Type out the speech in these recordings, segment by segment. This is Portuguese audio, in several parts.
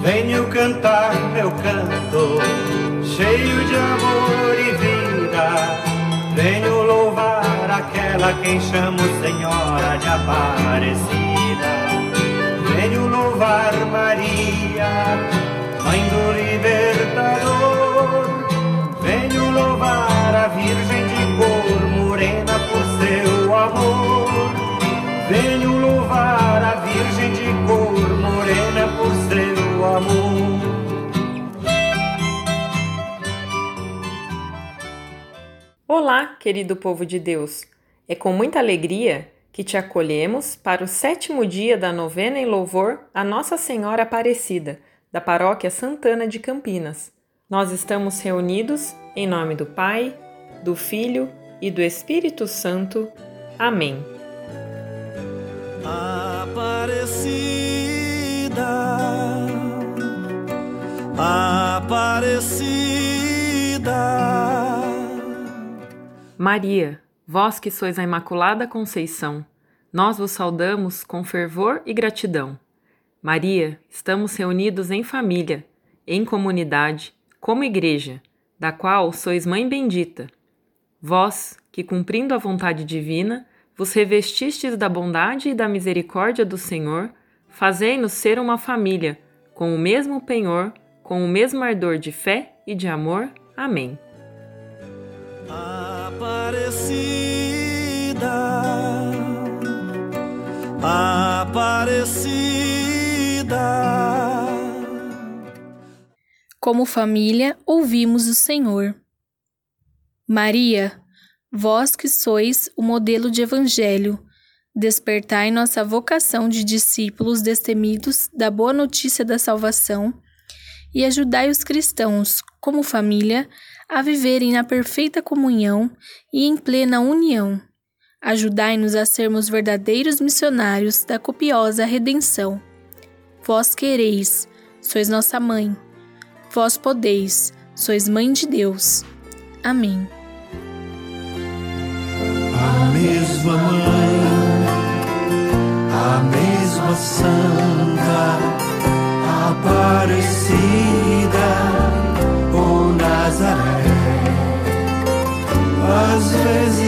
Venho cantar meu canto, cheio de amor e vida. Venho louvar aquela quem chamo Senhora de Aparecida. Venho louvar Maria, Mãe do Libertador. Venho louvar a Virgem Querido povo de Deus. É com muita alegria que te acolhemos para o sétimo dia da novena em louvor a Nossa Senhora Aparecida, da Paróquia Santana de Campinas. Nós estamos reunidos em nome do Pai, do Filho e do Espírito Santo. Amém. Aparecida, Aparecida. Maria, vós que sois a Imaculada Conceição, nós vos saudamos com fervor e gratidão. Maria, estamos reunidos em família, em comunidade, como igreja, da qual sois mãe bendita. Vós, que cumprindo a vontade divina, vos revestistes da bondade e da misericórdia do Senhor, fazei-nos ser uma família, com o mesmo penhor, com o mesmo ardor de fé e de amor. Amém. Aparecida, Aparecida. Como família, ouvimos o Senhor. Maria, vós que sois o modelo de evangelho, despertai nossa vocação de discípulos destemidos da boa notícia da salvação e ajudai os cristãos, como família, a viverem na perfeita comunhão e em plena união. Ajudai-nos a sermos verdadeiros missionários da copiosa redenção. Vós quereis, sois nossa mãe. Vós podeis, sois mãe de Deus. Amém. A mesma mãe, a mesma santa, Aparecida, ou Nazaré, às vezes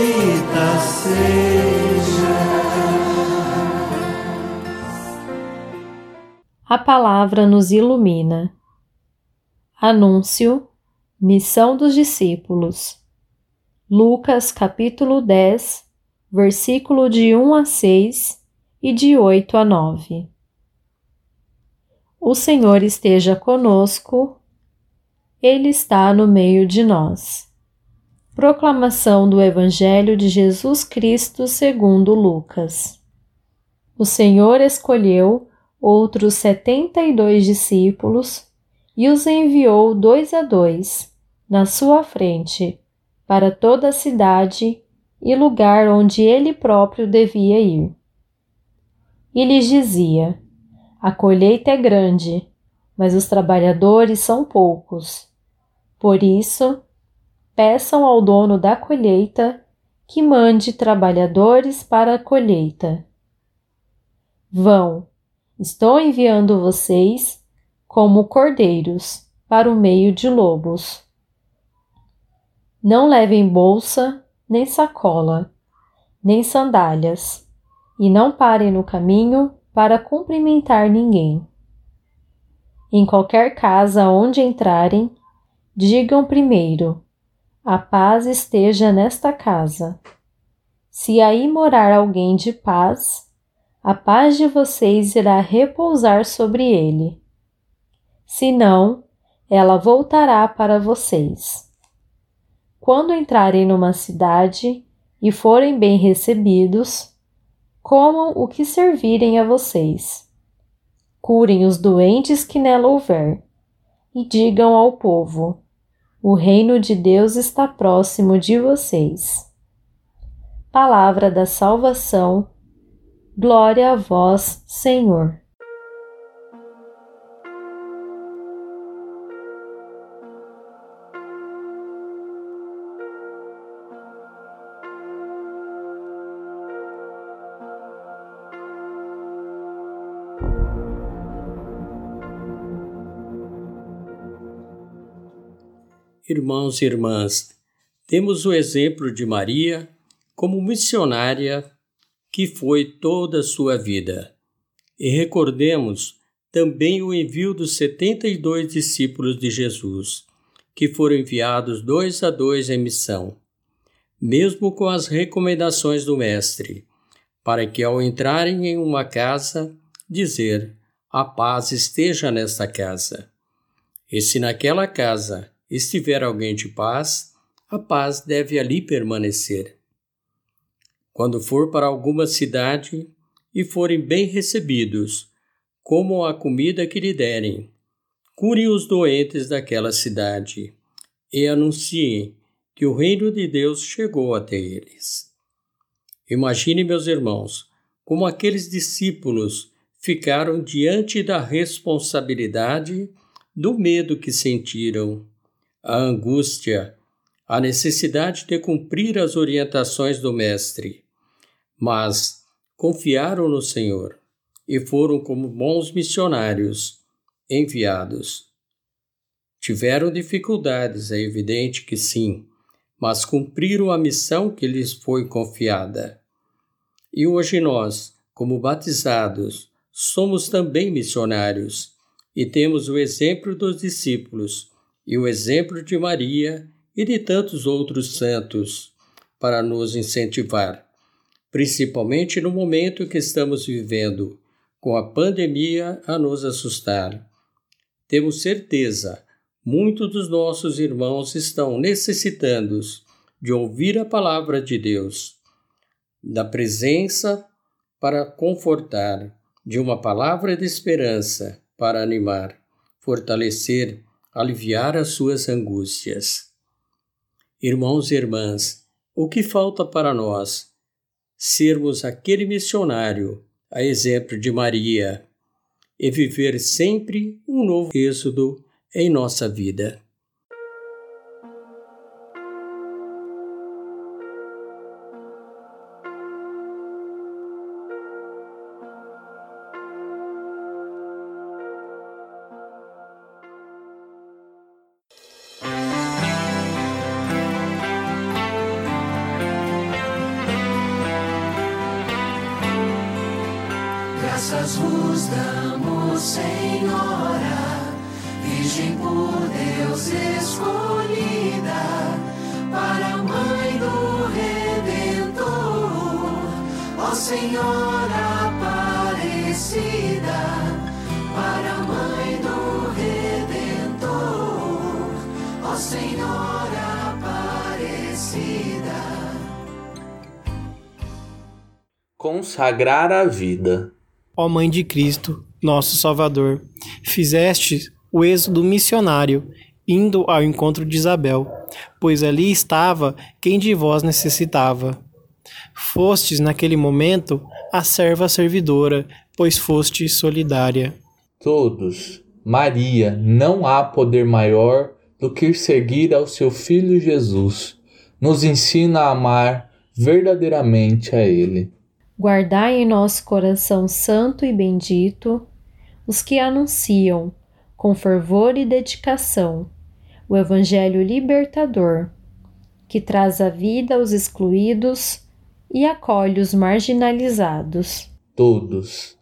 Bendita seja. A palavra nos ilumina. Anúncio, missão dos discípulos. Lucas capítulo 10, versículo de 1 a 6 e de 8 a 9. O Senhor esteja conosco, Ele está no meio de nós. Proclamação do Evangelho de Jesus Cristo segundo Lucas. O Senhor escolheu outros setenta e dois discípulos e os enviou dois a dois na sua frente para toda a cidade e lugar onde ele próprio devia ir. E lhes dizia: A colheita é grande, mas os trabalhadores são poucos. Por isso, peçam ao dono da colheita que mande trabalhadores para a colheita. Vão, estou enviando vocês como cordeiros para o meio de lobos. Não levem bolsa, nem sacola, nem sandálias, e não parem no caminho para cumprimentar ninguém. Em qualquer casa onde entrarem, digam primeiro: a paz esteja nesta casa. Se aí morar alguém de paz, a paz de vocês irá repousar sobre ele. Se não, ela voltará para vocês. Quando entrarem numa cidade e forem bem recebidos, comam o que servirem a vocês. Curem os doentes que nela houver, e digam ao povo: O reino de Deus está próximo de vocês. Palavra da salvação. Glória a vós, Senhor. Irmãos e irmãs, temos o exemplo de Maria como missionária que foi toda a sua vida. E recordemos também o envio dos 72 discípulos de Jesus, que foram enviados dois a dois em missão, mesmo com as recomendações do Mestre, para que ao entrarem em uma casa, dizer: A paz esteja nesta casa. E se naquela casa estiver alguém de paz, a paz deve ali permanecer. Quando for para alguma cidade e forem bem recebidos, comam a comida que lhe derem, curem os doentes daquela cidade e anunciem que o reino de Deus chegou até eles. Imagine, meus irmãos, como aqueles discípulos ficaram diante da responsabilidade do medo que sentiram a angústia, a necessidade de cumprir as orientações do Mestre, mas confiaram no Senhor e foram como bons missionários enviados. Tiveram dificuldades, é evidente que sim, mas cumpriram a missão que lhes foi confiada. E hoje nós, como batizados, somos também missionários e temos o exemplo dos discípulos e o exemplo de Maria e de tantos outros santos para nos incentivar, principalmente no momento que estamos vivendo, com a pandemia a nos assustar. Temos certeza, muitos dos nossos irmãos estão necessitando de ouvir a palavra de Deus, da presença para confortar, de uma palavra de esperança para animar, fortalecer aliviar as suas angústias. Irmãos e irmãs, o que falta para nós? Sermos aquele missionário, a exemplo de Maria, e viver sempre um novo êxodo em nossa vida. Graças vos damos, Senhora, Virgem por Deus escolhida, para a Mãe do Redentor, ó Senhora Aparecida, para a Mãe do Redentor, ó Senhora Aparecida. Consagrar a vida ó Mãe de Cristo, nosso Salvador, fizeste o êxodo missionário, indo ao encontro de Isabel, pois ali estava quem de vós necessitava. Fostes, naquele momento, a serva servidora, pois foste solidária. Todos, Maria, não há poder maior do que seguir ao seu Filho Jesus. Nos ensina a amar verdadeiramente a Ele guardai em nosso coração santo e bendito os que anunciam, com fervor e dedicação, o Evangelho libertador, que traz a vida aos excluídos e acolhe os marginalizados. Todos.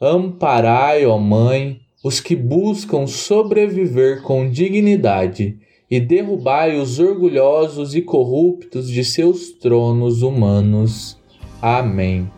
Amparai, ó Mãe, os que buscam sobreviver com dignidade e derrubai os orgulhosos e corruptos de seus tronos humanos. Amém.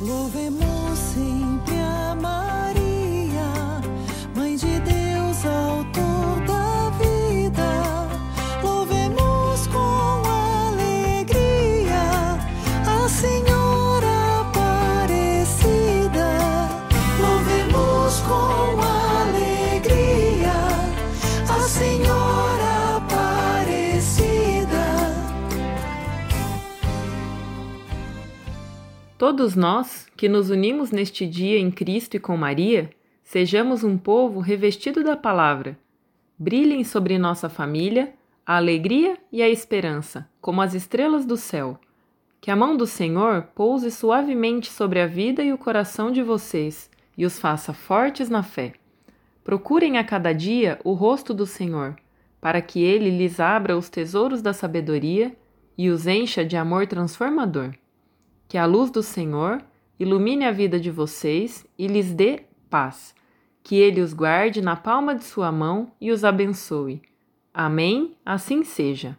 Louvemos sempre a Maria, Mãe de Deus, Autor da vida. Louvemos com alegria a Senhora Aparecida. Louvemos com alegria a Senhora Todos nós, que nos unimos neste dia em Cristo e com Maria, sejamos um povo revestido da palavra. Brilhem sobre nossa família a alegria e a esperança, como as estrelas do céu. Que a mão do Senhor pouse suavemente sobre a vida e o coração de vocês e os faça fortes na fé. Procurem a cada dia o rosto do Senhor, para que ele lhes abra os tesouros da sabedoria e os encha de amor transformador. Que a luz do Senhor ilumine a vida de vocês e lhes dê paz. Que ele os guarde na palma de sua mão e os abençoe. Amém. Assim seja.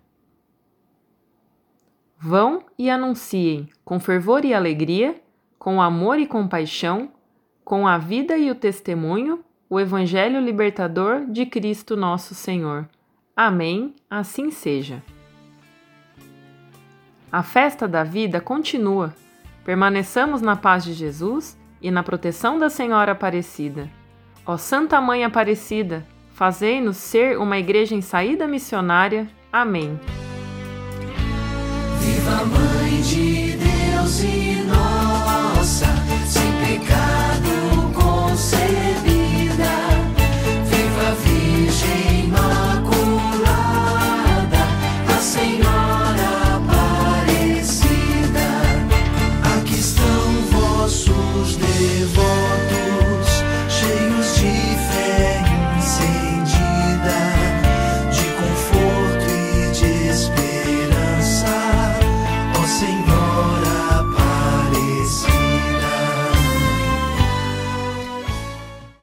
Vão e anunciem, com fervor e alegria, com amor e compaixão, com a vida e o testemunho, o Evangelho libertador de Cristo nosso Senhor. Amém. Assim seja. A festa da vida continua. Permaneçamos na paz de Jesus e na proteção da Senhora Aparecida. Ó Santa Mãe Aparecida, fazei-nos ser uma igreja em saída missionária. Amém. Viva Mãe de Deus e nossa, sem.